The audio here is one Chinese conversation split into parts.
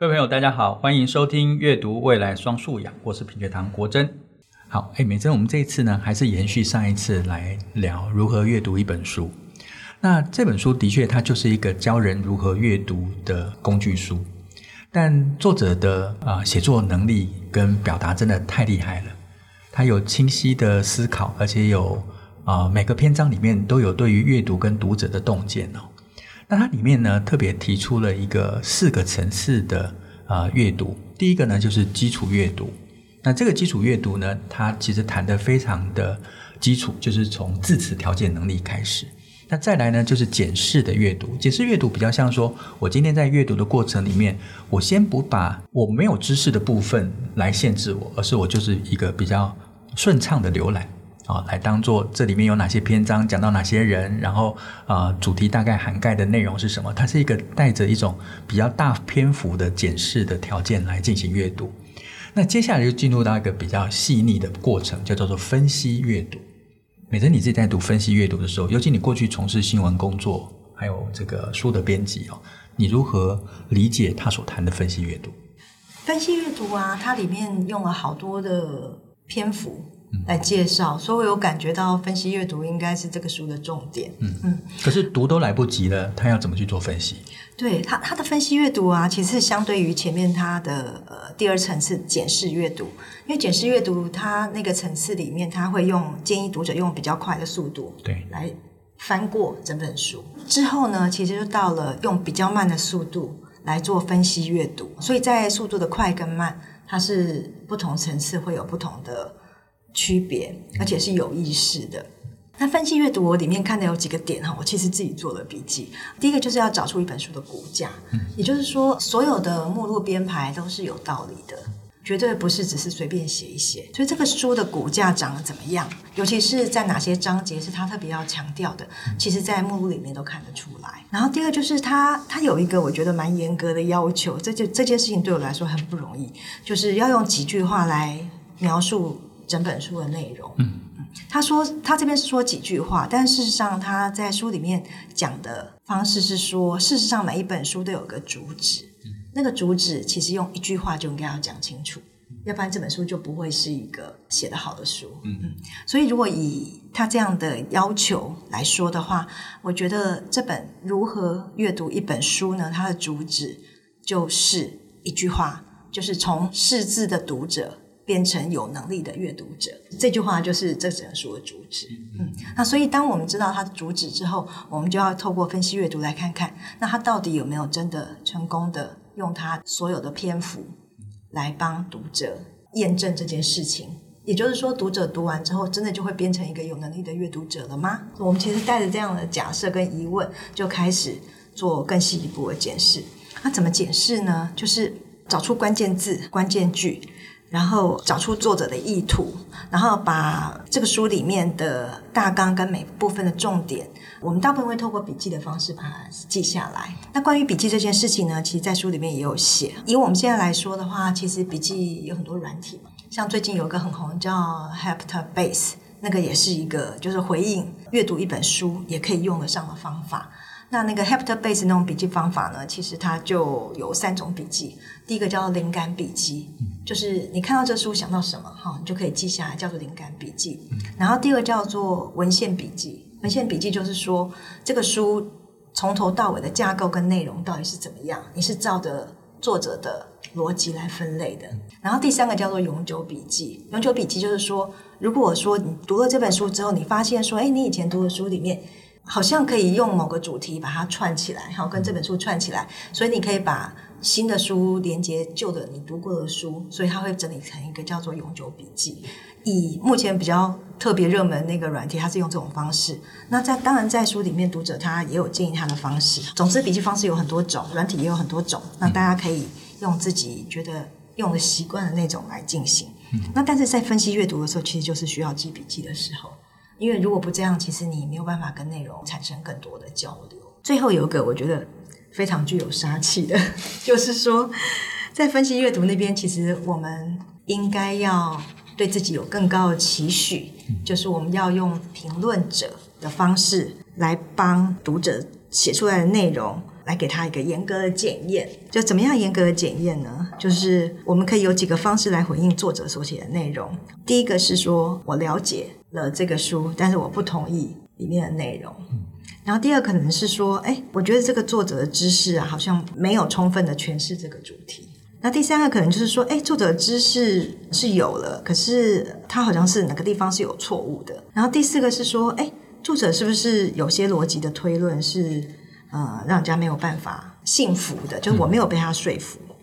各位朋友，大家好，欢迎收听阅读未来双素养，我是品学堂国珍。好，哎，美珍，我们这一次呢，还是延续上一次来聊如何阅读一本书。那这本书的确，它就是一个教人如何阅读的工具书，但作者的啊、写作能力跟表达真的太厉害了，他有清晰的思考，而且有啊、每个篇章里面都有对于阅读跟读者的洞见哦。那它里面呢，特别提出了一个四个层次的啊、呃、阅读。第一个呢，就是基础阅读。那这个基础阅读呢，它其实谈的非常的基础，就是从字词条件能力开始。那再来呢，就是检视的阅读。检视阅读比较像说，我今天在阅读的过程里面，我先不把我没有知识的部分来限制我，而是我就是一个比较顺畅的浏览。啊，来当做这里面有哪些篇章，讲到哪些人，然后啊、主题大概涵盖的内容是什么？它是一个带着一种比较大篇幅的检视的条件来进行阅读。那接下来就进入到一个比较细腻的过程，叫做分析阅读。美珍，你自己在读分析阅读的时候，尤其你过去从事新闻工作，还有这个书的编辑哦，你如何理解他所谈的分析阅读？分析阅读啊，它里面用了好多的篇幅。来介绍，所以我有感觉到分析阅读应该是这个书的重点。嗯嗯，可是读都来不及了，他要怎么去做分析？对他，他的分析阅读啊，其实相对于前面他的呃第二层次检视阅读，因为检视阅读它那个层次里面，他会用建议读者用比较快的速度对来翻过整本书。之后呢，其实就到了用比较慢的速度来做分析阅读，所以在速度的快跟慢，它是不同层次会有不同的。区别，而且是有意识的。那分析阅读，我里面看的有几个点哈，我其实自己做了笔记。第一个就是要找出一本书的骨架，也就是说，所有的目录编排都是有道理的，绝对不是只是随便写一写。所以这个书的骨架长得怎么样，尤其是在哪些章节是他特别要强调的，其实在目录里面都看得出来。然后第二个就是他，他有一个我觉得蛮严格的要求，这就这件事情对我来说很不容易，就是要用几句话来描述。整本书的内容，嗯，他说他这边是说几句话，但事实上他在书里面讲的方式是说，事实上每一本书都有个主旨，嗯，那个主旨其实用一句话就应该要讲清楚，要不然这本书就不会是一个写得好的书，嗯嗯。所以如果以他这样的要求来说的话，我觉得这本如何阅读一本书呢？它的主旨就是一句话，就是从识字的读者。变成有能力的阅读者，这句话就是这整本书的主旨。嗯，那所以当我们知道它的主旨之后，我们就要透过分析阅读来看看，那他到底有没有真的成功的用他所有的篇幅来帮读者验证这件事情。也就是说，读者读完之后，真的就会变成一个有能力的阅读者了吗？我们其实带着这样的假设跟疑问，就开始做更细一步的检视。那怎么检视呢？就是找出关键字、关键句。然后找出作者的意图，然后把这个书里面的大纲跟每部分的重点，我们大部分会透过笔记的方式把它记下来。那关于笔记这件事情呢，其实在书里面也有写。以我们现在来说的话，其实笔记有很多软体嘛，像最近有个很红叫 Heptabase，那个也是一个就是回应阅读一本书也可以用得上的方法。那那个 Heptabase 那种笔记方法呢，其实它就有三种笔记。第一个叫做灵感笔记，就是你看到这书想到什么，哈，你就可以记下来，叫做灵感笔记。然后第二个叫做文献笔记，文献笔记就是说这个书从头到尾的架构跟内容到底是怎么样，你是照着作者的逻辑来分类的。然后第三个叫做永久笔记，永久笔记就是说，如果说你读了这本书之后，你发现说，哎，你以前读的书里面。好像可以用某个主题把它串起来，好，跟这本书串起来，所以你可以把新的书连接旧的你读过的书，所以它会整理成一个叫做永久笔记。以目前比较特别热门那个软体，它是用这种方式。那在当然在书里面，读者他也有建议他的方式。总之，笔记方式有很多种，软体也有很多种。那大家可以用自己觉得用的习惯的那种来进行。那但是在分析阅读的时候，其实就是需要记笔记的时候。因为如果不这样，其实你没有办法跟内容产生更多的交流。最后有一个我觉得非常具有杀气的，就是说，在分析阅读那边，其实我们应该要对自己有更高的期许，就是我们要用评论者的方式来帮读者写出来的内容。来给他一个严格的检验。就怎么样严格的检验呢？就是我们可以有几个方式来回应作者所写的内容。第一个是说我了解了这个书，但是我不同意里面的内容。然后第二可能是说，哎，我觉得这个作者的知识啊，好像没有充分的诠释这个主题。那第三个可能就是说，哎，作者的知识是有了，可是他好像是哪个地方是有错误的。然后第四个是说，哎，作者是不是有些逻辑的推论是呃让人家没有办法信服的？就是我没有被他说服。嗯、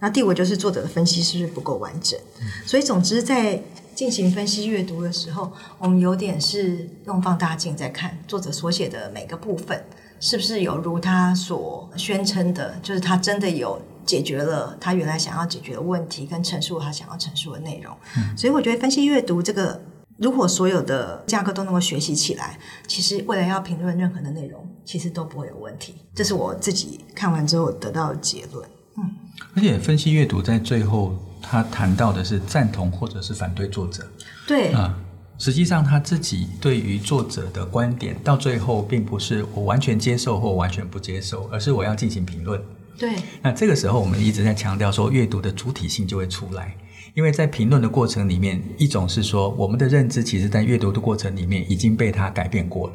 那第五就是作者的分析是不是不够完整？嗯、所以总之在进行分析阅读的时候，我们有点是用放大镜在看作者所写的每个部分，是不是有如他所宣称的，就是他真的有。解决了他原来想要解决的问题，跟陈述他想要陈述的内容。嗯，所以我觉得分析阅读这个，如果所有的架构都能够学习起来，其实未来要评论任何的内容，其实都不会有问题。这是我自己看完之后得到的结论。嗯，而且分析阅读在最后，他谈到的是赞同或者是反对作者。对啊，实际上他自己对于作者的观点，到最后并不是我完全接受或完全不接受，而是我要进行评论。对，那这个时候我们一直在强调说，阅读的主体性就会出来，因为在评论的过程里面，一种是说我们的认知其实在阅读的过程里面已经被它改变过了，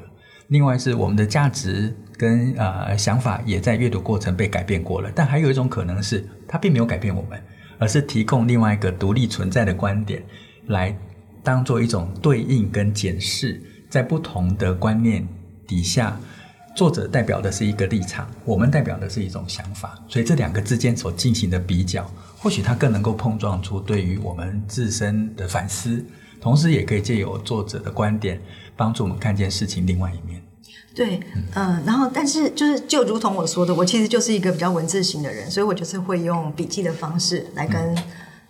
另外是我们的价值跟呃想法也在阅读过程被改变过了，但还有一种可能是它并没有改变我们，而是提供另外一个独立存在的观点，来当做一种对应跟检视，在不同的观念底下。作者代表的是一个立场，我们代表的是一种想法，所以这两个之间所进行的比较，或许它更能够碰撞出对于我们自身的反思，同时也可以借由作者的观点，帮助我们看见事情另外一面。对，嗯、呃，然后但是就是就如同我说的，我其实就是一个比较文字型的人，所以我就是会用笔记的方式来跟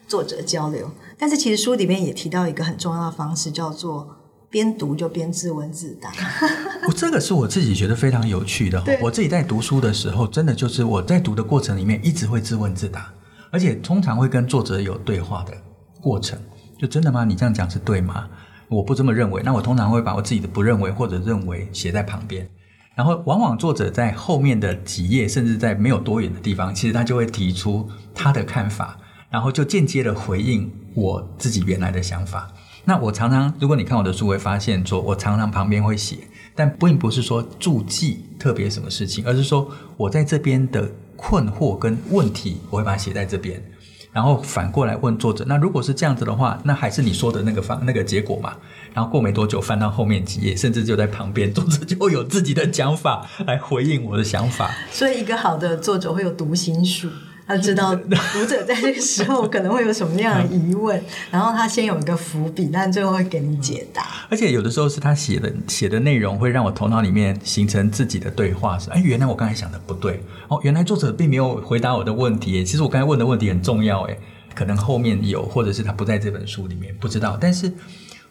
作者交流。嗯、但是其实书里面也提到一个很重要的方式，叫做。边读就边自问自答，我这个是我自己觉得非常有趣的。我自己在读书的时候，真的就是我在读的过程里面一直会自问自答，而且通常会跟作者有对话的过程。就真的吗？你这样讲是对吗？我不这么认为。那我通常会把我自己的不认为或者认为写在旁边，然后往往作者在后面的几页，甚至在没有多远的地方，其实他就会提出他的看法，然后就间接的回应我自己原来的想法。那我常常，如果你看我的书，会发现说，我常常旁边会写，但并不是说注记特别什么事情，而是说我在这边的困惑跟问题，我会把它写在这边，然后反过来问作者。那如果是这样子的话，那还是你说的那个方那个结果嘛？然后过没多久，翻到后面几页，甚至就在旁边，作者就会有自己的讲法来回应我的想法。所以，一个好的作者会有读心术。他知道 读者在这个时候可能会有什么样的疑问，然后他先有一个伏笔，但最后会给你解答。而且有的时候是他写的写的内容会让我头脑里面形成自己的对话，是哎，原来我刚才想的不对哦，原来作者并没有回答我的问题。其实我刚才问的问题很重要，哎，可能后面有，或者是他不在这本书里面，不知道。但是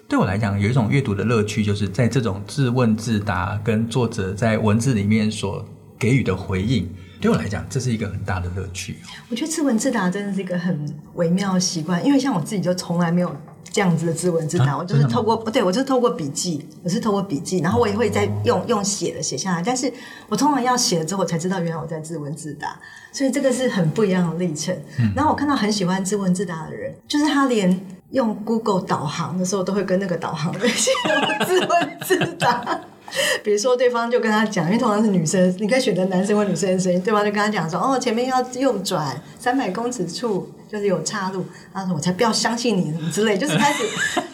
对我来讲，有一种阅读的乐趣，就是在这种自问自答跟作者在文字里面所给予的回应。对我来讲，这是一个很大的乐趣。我觉得自问自答真的是一个很微妙的习惯，因为像我自己就从来没有这样子的自问自答，啊、我就是透过对我就是透过笔记，我是透过笔记，然后我也会再用用写的写下来，但是我通常要写了之后，我才知道原来我在自问自答，所以这个是很不一样的历程。嗯、然后我看到很喜欢自问自答的人，就是他连用 Google 导航的时候，都会跟那个导航的人 自问自答。比如说，对方就跟他讲，因为通常是女生，你可以选择男生或女生的声音。对方就跟他讲说：“哦，前面要右转三百公尺处就是有岔路。”他说：“我才不要相信你什么之类。”就是开始，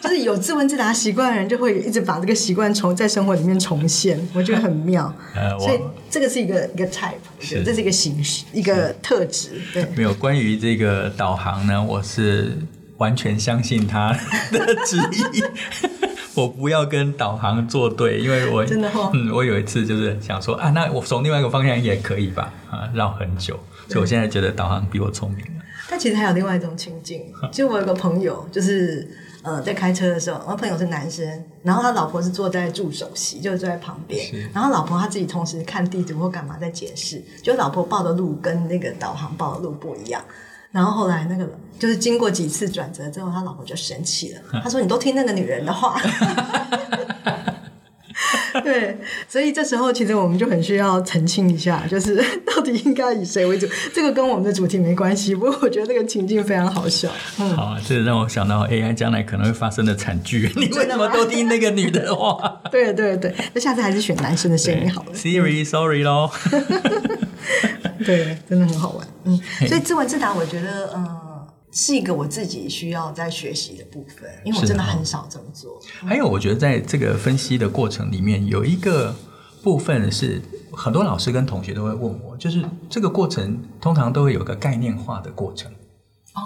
就是有自问自答习惯的人，就会一直把这个习惯重在生活里面重现。我觉得很妙。呃，所以这个是一个一个 type，是这是一个形式，一个特质。对，没有关于这个导航呢，我是完全相信他的旨意。我不要跟导航作对，因为我真的、哦、嗯，我有一次就是想说啊，那我从另外一个方向也可以吧，啊，绕很久，所以我现在觉得导航比我聪明了。但其实还有另外一种情境，就我有个朋友，就是呃，在开车的时候，我朋友是男生，然后他老婆是坐在助手席，就是坐在旁边，是然后老婆他自己同时看地图或干嘛在解释，就老婆报的路跟那个导航报的路不一样。然后后来那个就是经过几次转折之后，他老婆就生气了。他说：“你都听那个女人的话。”对，所以这时候其实我们就很需要澄清一下，就是到底应该以谁为主？这个跟我们的主题没关系，不过我觉得这个情境非常好笑。嗯、好、啊，这让我想到 AI 将来可能会发生的惨剧。你为什么都听那个女的话？对对对，那下次还是选男生的声音好了。Siri，Sorry 咯。对，真的很好玩。嗯，所以自问自答，我觉得，嗯、呃，是一个我自己需要在学习的部分，因为我真的很少这么做。还有，我觉得在这个分析的过程里面，有一个部分是很多老师跟同学都会问我，就是这个过程通常都会有个概念化的过程。哦，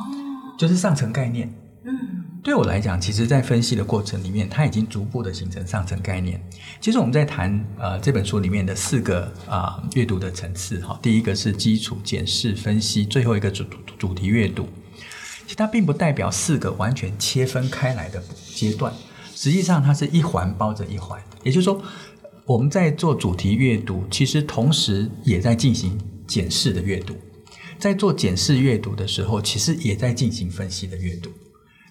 就是上层概念。对我来讲，其实，在分析的过程里面，它已经逐步的形成上层概念。其实我们在谈呃这本书里面的四个啊、阅读的层次哈，第一个是基础检视分析，最后一个主主题阅读。其实它并不代表四个完全切分开来的阶段，实际上它是一环包着一环。也就是说，我们在做主题阅读，其实同时也在进行检视的阅读。在做检视阅读的时候，其实也在进行分析的阅读。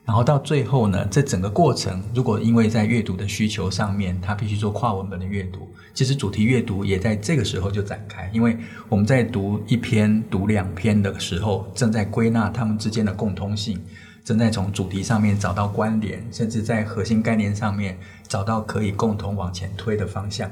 然后到最后呢，这整个过程，如果因为在阅读的需求上面，他必须做跨文本的阅读，其实主题阅读也在这个时候就展开。因为我们在读一篇、读两篇的时候，正在归纳他们之间的共通性，正在从主题上面找到关联，甚至在核心概念上面找到可以共同往前推的方向。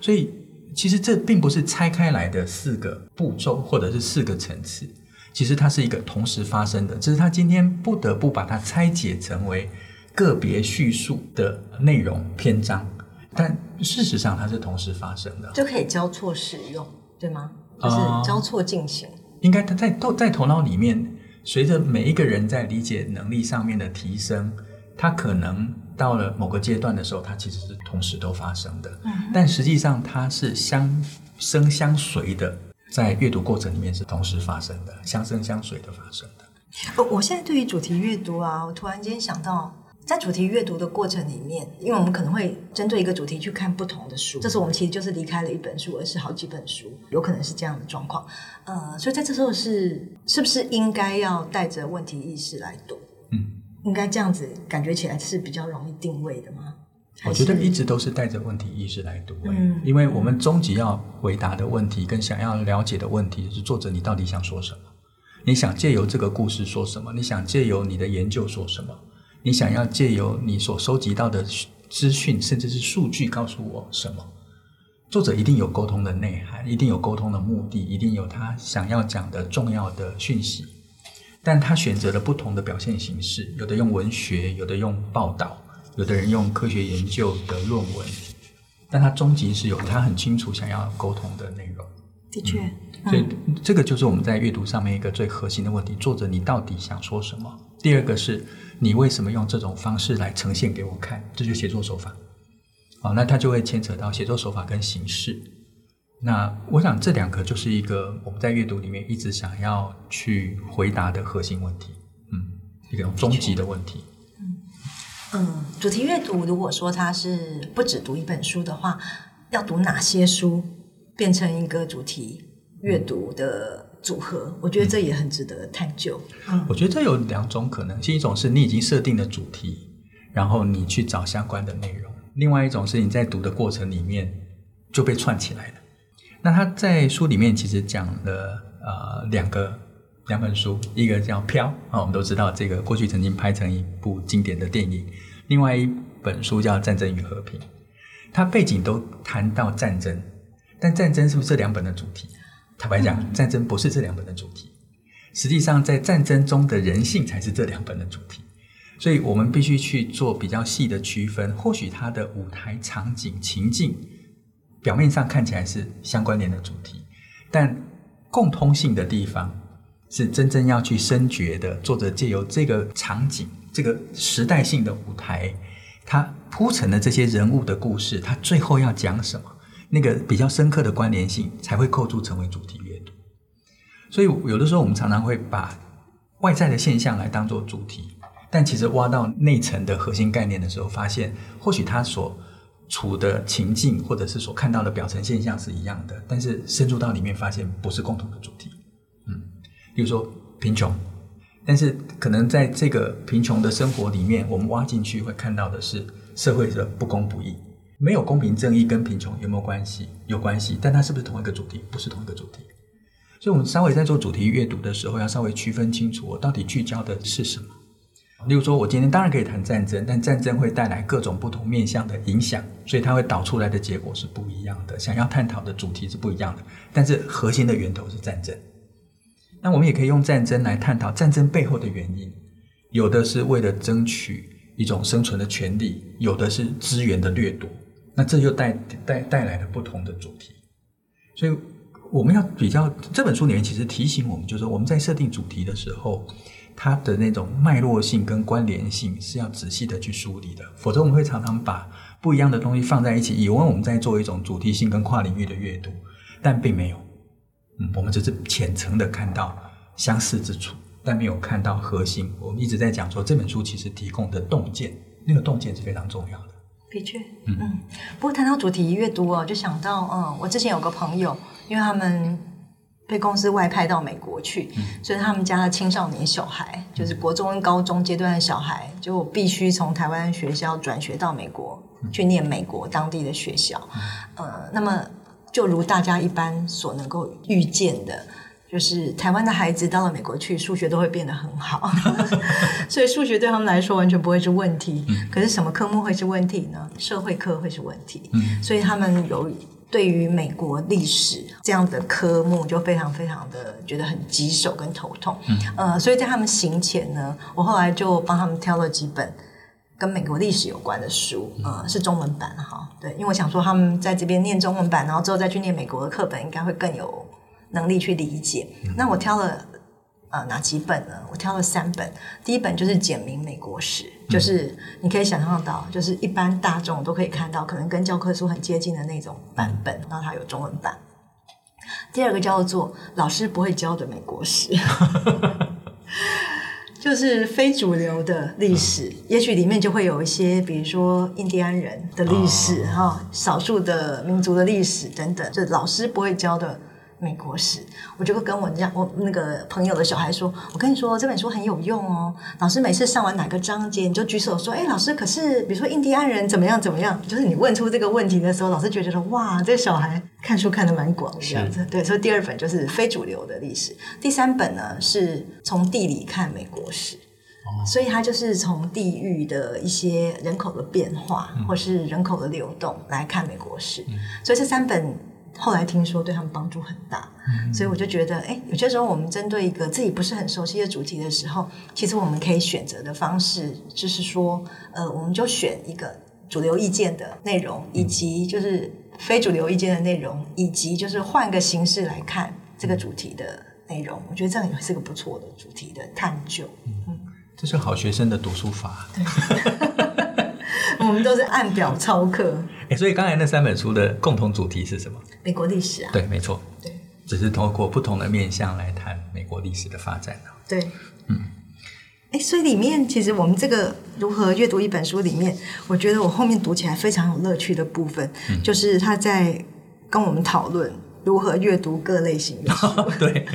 所以，其实这并不是拆开来的四个步骤，或者是四个层次。其实它是一个同时发生的，只是他今天不得不把它拆解成为个别叙述的内容篇章，但事实上它是同时发生的，就可以交错使用，对吗？就是交错进行。呃、应该他在都在头脑里面，随着每一个人在理解能力上面的提升，他可能到了某个阶段的时候，它其实是同时都发生的。嗯，但实际上它是相生相随的。在阅读过程里面是同时发生的，相生相随的发生的。我现在对于主题阅读啊，我突然间想到，在主题阅读的过程里面，因为我们可能会针对一个主题去看不同的书，这时候我们其实就是离开了一本书，而是好几本书，有可能是这样的状况。呃，所以在这时候是是不是应该要带着问题意识来读？嗯，应该这样子感觉起来是比较容易定位的吗？我觉得一直都是带着问题意识来读，嗯，因为我们终极要回答的问题跟想要了解的问题是：作者你到底想说什么？你想借由这个故事说什么？你想借由你的研究说什么？你想要借由你所收集到的资讯，甚至是数据告诉我什么？作者一定有沟通的内涵，一定有沟通的目的，一定有他想要讲的重要的讯息，但他选择了不同的表现形式，有的用文学，有的用报道。有的人用科学研究的论文，但他终极是有他很清楚想要沟通的内容。的确，嗯，所以这个就是我们在阅读上面一个最核心的问题：作者你到底想说什么？第二个是你为什么用这种方式来呈现给我看？这就是写作手法。好，那它就会牵扯到写作手法跟形式。那我想这两个就是一个我们在阅读里面一直想要去回答的核心问题。嗯，一个终极的问题。嗯，主题阅读，如果说它是不只读一本书的话，要读哪些书变成一个主题阅读的组合？我觉得这也很值得探究。嗯，我觉得这有两种可能性：一种是你已经设定了主题，然后你去找相关的内容；另外一种是你在读的过程里面就被串起来了。那他在书里面其实讲了呃两个两本书，一个叫《飘》啊，我们都知道这个过去曾经拍成一部经典的电影。另外一本书叫《战争与和平》，它背景都谈到战争，但战争是不是这两本的主题？坦白讲，战争不是这两本的主题。实际上，在战争中的人性才是这两本的主题。所以我们必须去做比较细的区分。或许它的舞台场景情境表面上看起来是相关联的主题，但共通性的地方是真正要去深掘的。作者借由这个场景。这个时代性的舞台，它铺陈的这些人物的故事，它最后要讲什么？那个比较深刻的关联性才会构筑成为主题阅读。所以有的时候我们常常会把外在的现象来当做主题，但其实挖到内层的核心概念的时候，发现或许它所处的情境或者是所看到的表层现象是一样的，但是深入到里面发现不是共同的主题。嗯，比如说贫穷。但是，可能在这个贫穷的生活里面，我们挖进去会看到的是社会的不公不义。没有公平正义跟贫穷有没有关系？有关系，但它是不是同一个主题？不是同一个主题。所以，我们稍微在做主题阅读的时候，要稍微区分清楚，我到底聚焦的是什么。例如说，我今天当然可以谈战争，但战争会带来各种不同面向的影响，所以它会导出来的结果是不一样的，想要探讨的主题是不一样的。但是核心的源头是战争。那我们也可以用战争来探讨战争背后的原因，有的是为了争取一种生存的权利，有的是资源的掠夺。那这就带带带来了不同的主题。所以我们要比较这本书里面其实提醒我们，就是说我们在设定主题的时候。它的那种脉络性跟关联性是要仔细的去梳理的，否则我们会常常把不一样的东西放在一起，以为我们在做一种主题性跟跨领域的阅读，但并没有。嗯，我们只是浅层的看到相似之处，但没有看到核心。我们一直在讲说，这本书其实提供的洞见，那个洞见是非常重要的。的确，嗯嗯。不过谈到主题阅读哦，就想到，嗯，我之前有个朋友，因为他们。被公司外派到美国去，嗯、所以他们家的青少年小孩，就是国中、高中阶段的小孩，就必须从台湾学校转学到美国去念美国当地的学校。嗯、呃，那么就如大家一般所能够预见的，就是台湾的孩子到了美国去，数学都会变得很好，所以数学对他们来说完全不会是问题。嗯、可是什么科目会是问题呢？社会科会是问题。嗯、所以他们有。对于美国历史这样的科目，就非常非常的觉得很棘手跟头痛。嗯，呃，所以在他们行前呢，我后来就帮他们挑了几本跟美国历史有关的书，呃，是中文版哈。对，因为我想说他们在这边念中文版，然后之后再去念美国的课本，应该会更有能力去理解。嗯，那我挑了。呃，哪几本呢？我挑了三本。第一本就是简明美国史，嗯、就是你可以想象到，就是一般大众都可以看到，可能跟教科书很接近的那种版本，然后它有中文版。第二个叫做老师不会教的美国史，就是非主流的历史，嗯、也许里面就会有一些，比如说印第安人的历史哈、哦，少数的民族的历史等等，就老师不会教的。美国史，我就会跟我这样我那个朋友的小孩说：“我跟你说，这本书很有用哦。老师每次上完哪个章节，你就举手说：‘哎，老师，可是比如说印第安人怎么样怎么样？’就是你问出这个问题的时候，老师觉得说：‘哇，这个小孩看书看得蛮广的这样子。’对，所以第二本就是非主流的历史，第三本呢是从地理看美国史，哦、所以它就是从地域的一些人口的变化，嗯、或是人口的流动来看美国史。嗯、所以这三本。后来听说对他们帮助很大，嗯、所以我就觉得，哎，有些时候我们针对一个自己不是很熟悉的主题的时候，其实我们可以选择的方式就是说，呃，我们就选一个主流意见的内容，以及就是非主流意见的内容，以及就是换个形式来看这个主题的内容。我觉得这样也是个不错的主题的探究。嗯，这是好学生的读书法。对 我们都是按表操课。哎，所以刚才那三本书的共同主题是什么？美国历史啊。对，没错。对，只是通过不同的面向来谈美国历史的发展。对，嗯。哎，所以里面其实我们这个如何阅读一本书里面，我觉得我后面读起来非常有乐趣的部分，嗯、就是他在跟我们讨论如何阅读各类型的书。哦、对。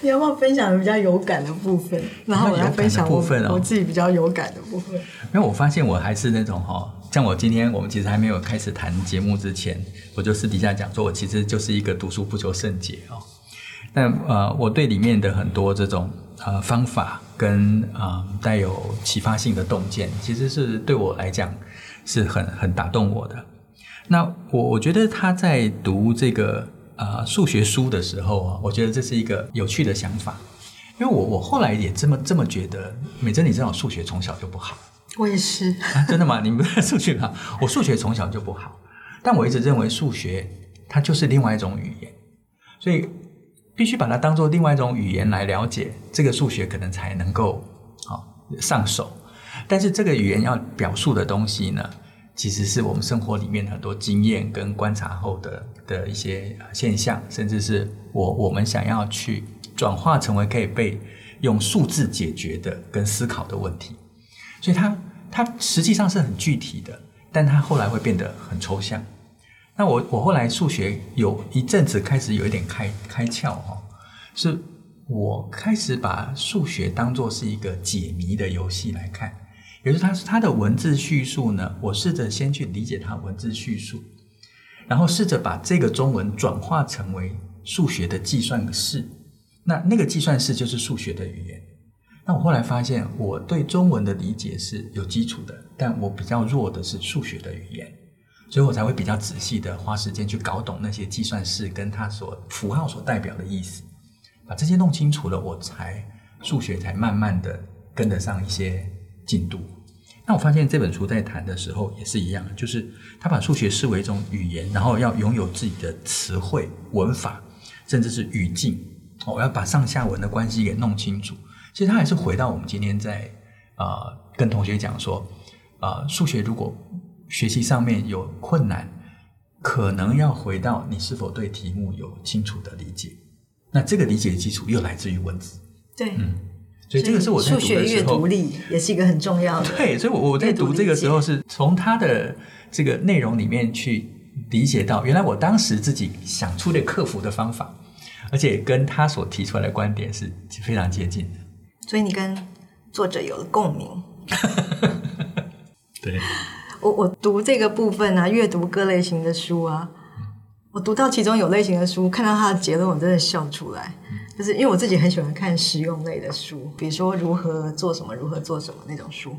你要不要分享比较有感的部分？然后我要分享我，部分、哦、我自己比较有感的部分。因为我发现我还是那种哈，像我今天我们其实还没有开始谈节目之前，我就私底下讲说，我其实就是一个读书不求甚解哦。但呃，我对里面的很多这种呃方法跟、呃、带有启发性的洞见，其实是对我来讲是很很打动我的。那我我觉得他在读这个。呃，数学书的时候啊，我觉得这是一个有趣的想法，因为我我后来也这么这么觉得。美珍，你知道我数学从小就不好，我也是。真的吗？你们数学好？我数学从小就不好，但我一直认为数学它就是另外一种语言，所以必须把它当做另外一种语言来了解这个数学，可能才能够好上手。但是这个语言要表述的东西呢，其实是我们生活里面很多经验跟观察后的的一些现象，甚至是我我们想要去转化成为可以被用数字解决的跟思考的问题，所以它它实际上是很具体的，但它后来会变得很抽象。那我我后来数学有一阵子开始有一点开开窍哈，是我开始把数学当作是一个解谜的游戏来看。也就是它它的文字叙述呢，我试着先去理解它文字叙述，然后试着把这个中文转化成为数学的计算式。那那个计算式就是数学的语言。那我后来发现，我对中文的理解是有基础的，但我比较弱的是数学的语言，所以我才会比较仔细的花时间去搞懂那些计算式跟它所符号所代表的意思，把这些弄清楚了，我才数学才慢慢的跟得上一些进度。那我发现这本书在谈的时候也是一样，就是他把数学视为一种语言，然后要拥有自己的词汇、文法，甚至是语境。我要把上下文的关系给弄清楚。其实他还是回到我们今天在呃跟同学讲说，呃，数学如果学习上面有困难，可能要回到你是否对题目有清楚的理解。那这个理解的基础又来自于文字。对，嗯。所以这个是我在读的时候，数学阅读力也是一个很重要的。对，所以我我在读这个时候是从他的这个内容里面去理解到，原来我当时自己想出的克服的方法，而且跟他所提出来的观点是非常接近的。所以你跟作者有了共鸣。对，我我读这个部分啊，阅读各类型的书啊，我读到其中有类型的书，看到他的结论，我真的笑出来。就是因为我自己很喜欢看实用类的书，比如说如何做什么、如何做什么那种书。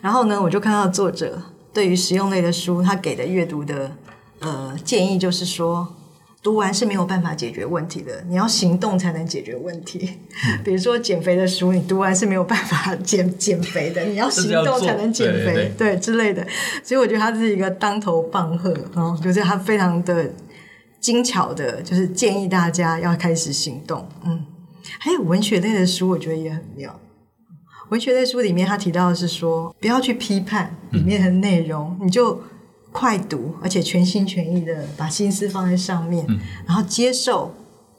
然后呢，我就看到作者对于实用类的书，他给的阅读的呃建议就是说，读完是没有办法解决问题的，你要行动才能解决问题。嗯、比如说减肥的书，你读完是没有办法减 减肥的，你要行动才能减肥，对，之类的。所以我觉得他是一个当头棒喝，然后就是他非常的。精巧的，就是建议大家要开始行动。嗯，还有文学类的书，我觉得也很妙。文学类书里面，他提到的是说，不要去批判里面的内容，嗯、你就快读，而且全心全意的把心思放在上面，嗯、然后接受。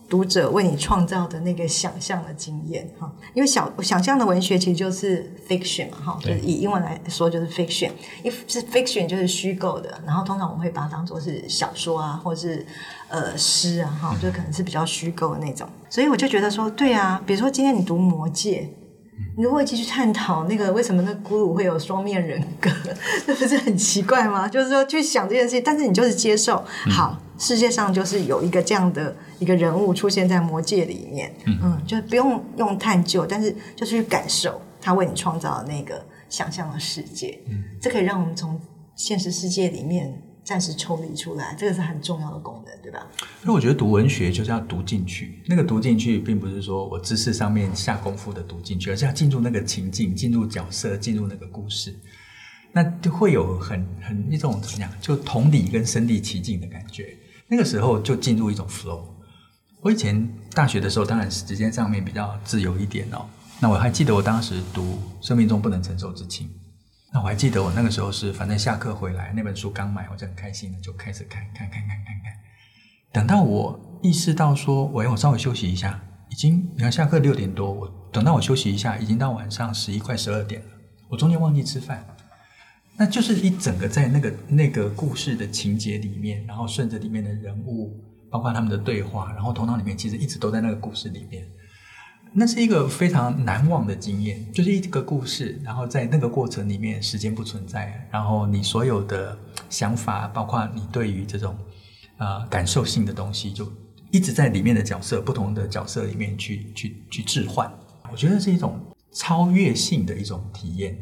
读者为你创造的那个想象的经验，哈，因为想想象的文学其实就是 fiction 嘛，哈，就是以英文来说就是 fiction，因为是 fiction 就是虚构的，然后通常我们会把它当做是小说啊，或是呃诗啊，哈，就可能是比较虚构的那种，所以我就觉得说，对啊，比如说今天你读《魔戒》，你如果继续探讨那个为什么那咕噜会有双面人格，那不是很奇怪吗？就是说去想这件事情，但是你就是接受，好。世界上就是有一个这样的一个人物出现在魔界里面，嗯，嗯，就不用用探究，但是就是去感受他为你创造的那个想象的世界，嗯，这可以让我们从现实世界里面暂时抽离出来，这个是很重要的功能，对吧？所以我觉得读文学就是要读进去，那个读进去并不是说我知识上面下功夫的读进去，而是要进入那个情境，进入角色，进入那个故事，那就会有很很一种怎么样，就同理跟身临其境的感觉。那个时候就进入一种 flow。我以前大学的时候，当然时间上面比较自由一点哦。那我还记得我当时读《生命中不能承受之轻》，那我还记得我那个时候是，反正下课回来那本书刚买，我就很开心的就开始看，看，看，看，看，看。等到我意识到说，我要稍微休息一下，已经你看下课六点多，我等到我休息一下，已经到晚上十一快十二点了，我中间忘记吃饭。那就是一整个在那个那个故事的情节里面，然后顺着里面的人物，包括他们的对话，然后头脑里面其实一直都在那个故事里面。那是一个非常难忘的经验，就是一个故事，然后在那个过程里面，时间不存在，然后你所有的想法，包括你对于这种呃感受性的东西，就一直在里面的角色，不同的角色里面去去去置换。我觉得是一种超越性的一种体验。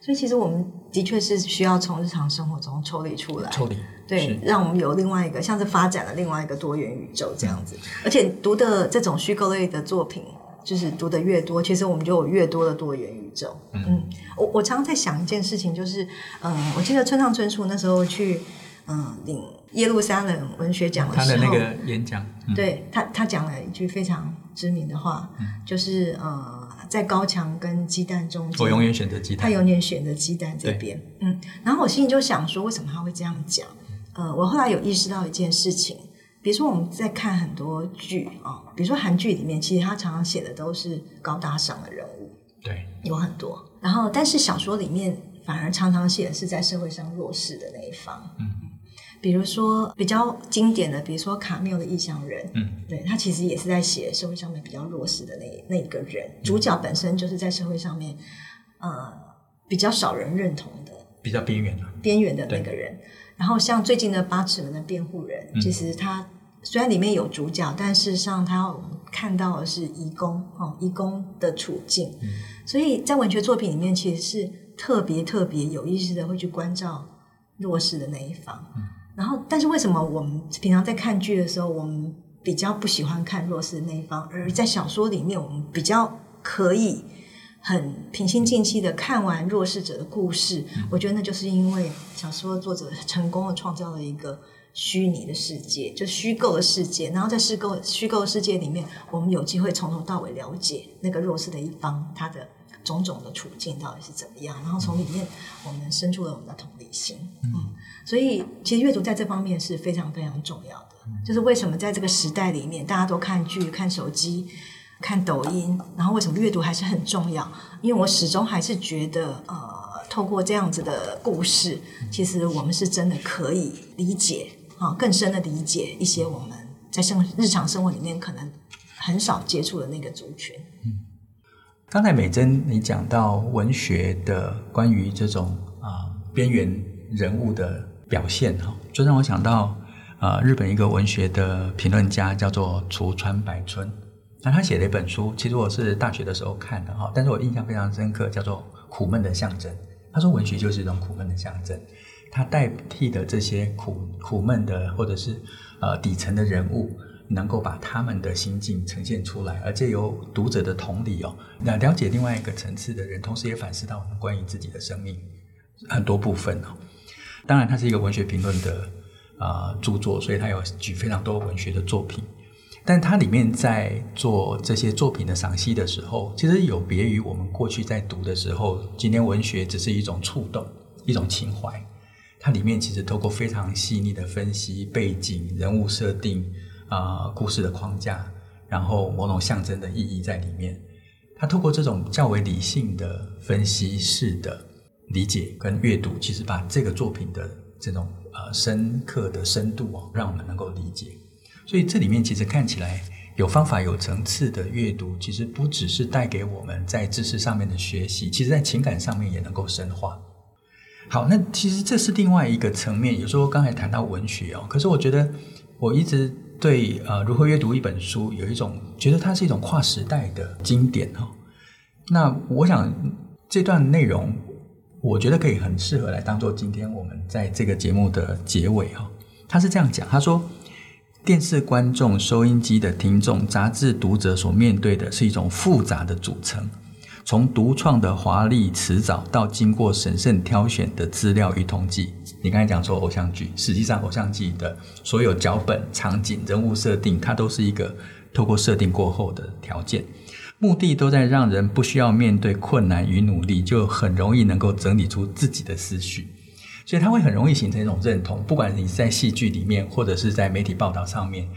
所以，其实我们的确是需要从日常生活中抽离出来，抽离，对，是让我们有另外一个，像是发展了另外一个多元宇宙这样子。嗯、而且，读的这种虚构类的作品，就是读的越多，其实我们就有越多的多元宇宙。嗯，嗯，我我常常在想一件事情，就是，嗯，我记得村上春树那时候去，嗯，领耶路撒冷文学奖的时候，他的那个演讲，嗯、对他，他讲了一句非常知名的话，嗯、就是，嗯。在高墙跟鸡蛋中间，我永远选择鸡蛋。他永远选择鸡蛋这边，嗯。然后我心里就想说，为什么他会这样讲？呃，我后来有意识到一件事情，比如说我们在看很多剧啊，比如说韩剧里面，其实他常常写的都是高大上的人物，对，有很多。然后，但是小说里面反而常常写的是在社会上弱势的那一方，嗯。比如说比较经典的，比如说卡缪的《异乡人》，嗯，对，他其实也是在写社会上面比较弱势的那那一个人，主角本身就是在社会上面，呃，比较少人认同的，比较边缘的。边缘的那个人。然后像最近的《八尺门的辩护人》，嗯，其实他虽然里面有主角，但事实上他看到的是移工哦，移工的处境。嗯，所以在文学作品里面，其实是特别特别有意识的会去关照弱势的那一方。嗯，然后，但是为什么我们平常在看剧的时候，我们比较不喜欢看弱势的那一方，而在小说里面，我们比较可以。很平心静气的看完弱势者的故事，嗯，我觉得那就是因为小说作者成功的创造了一个虚拟的世界，就虚构的世界。然后在虚构虚构的世界里面，我们有机会从头到尾了解那个弱势的一方他的种种的处境到底是怎么样。然后从里面我们生出了我们的同理心。嗯，嗯，所以其实阅读在这方面是非常非常重要的。就是为什么在这个时代里面，大家都看剧、看手机。看抖音，然后为什么阅读还是很重要？因为我始终还是觉得，呃，透过这样子的故事，其实我们是真的可以理解啊，更深的理解一些我们在生日常生活里面可能很少接触的那个族群。嗯，刚才美珍你讲到文学的关于这种啊、边缘人物的表现哈，就让我想到啊、日本一个文学的评论家叫做橱川白春。那他写了一本书，其实我是大学的时候看的哈，但是我印象非常深刻，叫做《苦闷的象征》。他说文学就是一种苦闷的象征，它代替的这些苦苦闷的或者是呃底层的人物，能够把他们的心境呈现出来，而借由读者的同理哦，那了解另外一个层次的人，同时也反思到我们关于自己的生命很多部分哦。当然，它是一个文学评论的啊、呃、著作，所以它有举非常多文学的作品。但它里面在做这些作品的赏析的时候，其实有别于我们过去在读的时候，今天文学只是一种触动、一种情怀。它里面其实透过非常细腻的分析背景、人物设定啊、故事的框架，然后某种象征的意义在里面。它透过这种较为理性的分析式的理解跟阅读，其实把这个作品的这种呃深刻的深度哦，让我们能够理解。所以这里面其实看起来有方法、有层次的阅读，其实不只是带给我们在知识上面的学习，其实在情感上面也能够深化。好，那其实这是另外一个层面。有时候刚才谈到文学哦，可是我觉得我一直对呃如何阅读一本书有一种觉得它是一种跨时代的经典哈。那我想这段内容，我觉得可以很适合来当做今天我们在这个节目的结尾哈。他是这样讲，他说。电视观众、收音机的听众、杂志读者所面对的是一种复杂的组成，从独创的华丽辞藻到经过审慎挑选的资料与统计。你刚才讲说偶像剧，实际上偶像剧的所有脚本、场景、人物设定，它都是一个透过设定过后的条件，目的都在让人不需要面对困难与努力，就很容易能够整理出自己的思绪。所以它会很容易形成一种认同，不管你在戏剧里面，或者是在媒体报道上面，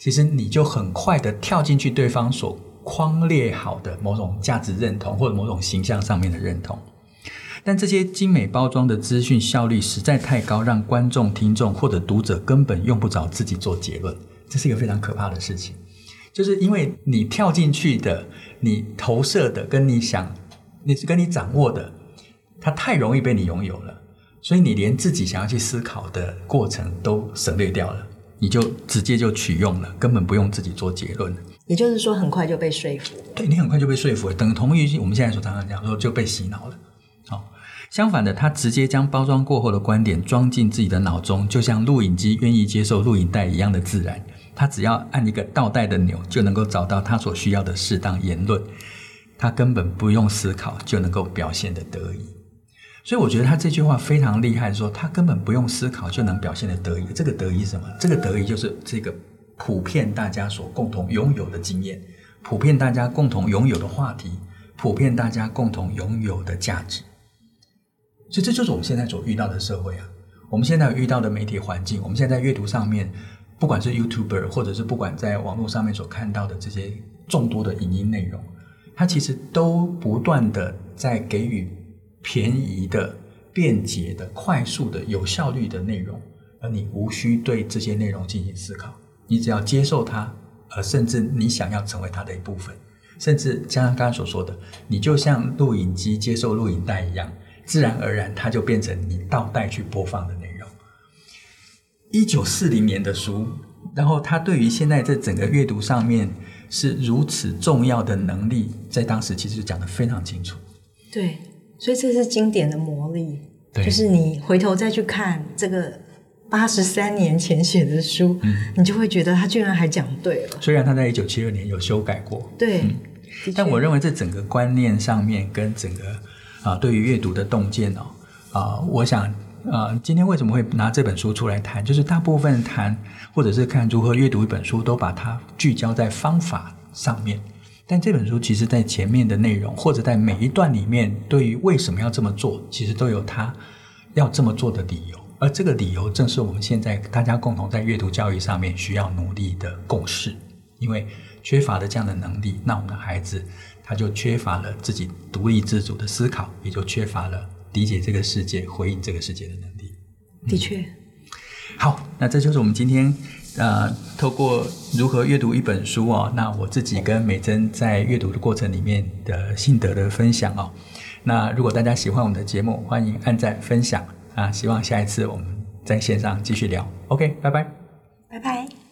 其实你就很快的跳进去对方所框列好的某种价值认同，或者某种形象上面的认同。但这些精美包装的资讯效率实在太高，让观众、听众或者读者根本用不着自己做结论，这是一个非常可怕的事情。就是因为你跳进去的，你投射的，跟你想，你是跟你掌握的，它太容易被你拥有了。所以你连自己想要去思考的过程都省略掉了，你就直接就取用了，根本不用自己做结论。也就是说，很快就被说服。对，你很快就被说服了，等同于我们现在所常常讲说就被洗脑了。好，相反的，他直接将包装过后的观点装进自己的脑中，就像录影机愿意接受录影带一样的自然。他只要按一个倒带的钮，就能够找到他所需要的适当言论。他根本不用思考，就能够表现得得意。所以我觉得他这句话非常厉害，说他根本不用思考就能表现得得意。这个得意是什么？这个得意就是这个普遍大家所共同拥有的经验，普遍大家共同拥有的话题，普遍大家共同拥有的价值。所以这就是我们现在所遇到的社会啊！我们现在遇到的媒体环境，我们现在阅读上面，不管是 YouTuber，或者是不管在网络上面所看到的这些众多的影音内容，它其实都不断的在给予。便宜的、便捷的、快速的、有效率的内容，而你无需对这些内容进行思考，你只要接受它，而甚至你想要成为它的一部分。甚至像刚刚所说的，你就像录影机接受录影带一样，自然而然它就变成你倒带去播放的内容。一九四零年的书，然后它对于现在这整个阅读上面是如此重要的能力，在当时其实讲得非常清楚。对，所以这是经典的魔力，就是你回头再去看这个。八十三年前写的书，嗯，你就会觉得他居然还讲对了。虽然他在一九七二年有修改过，对，嗯、但我认为这整个观念上面跟整个啊对于阅读的洞见哦啊，我想啊今天为什么会拿这本书出来谈，就是大部分谈或者是看如何阅读一本书，都把它聚焦在方法上面，但这本书其实在前面的内容或者在每一段里面，对于为什么要这么做，其实都有他要这么做的理由。而这个理由正是我们现在大家共同在阅读教育上面需要努力的共识，因为缺乏了这样的能力，那我们的孩子他就缺乏了自己独立自主的思考，也就缺乏了理解这个世界、回应这个世界的能力。的确，好，那这就是我们今天呃，透过如何阅读一本书哦，那我自己跟美珍在阅读的过程里面的心得的分享哦。那如果大家喜欢我们的节目，欢迎按赞分享。啊，希望下一次我们在线上继续聊。OK，拜拜，拜拜。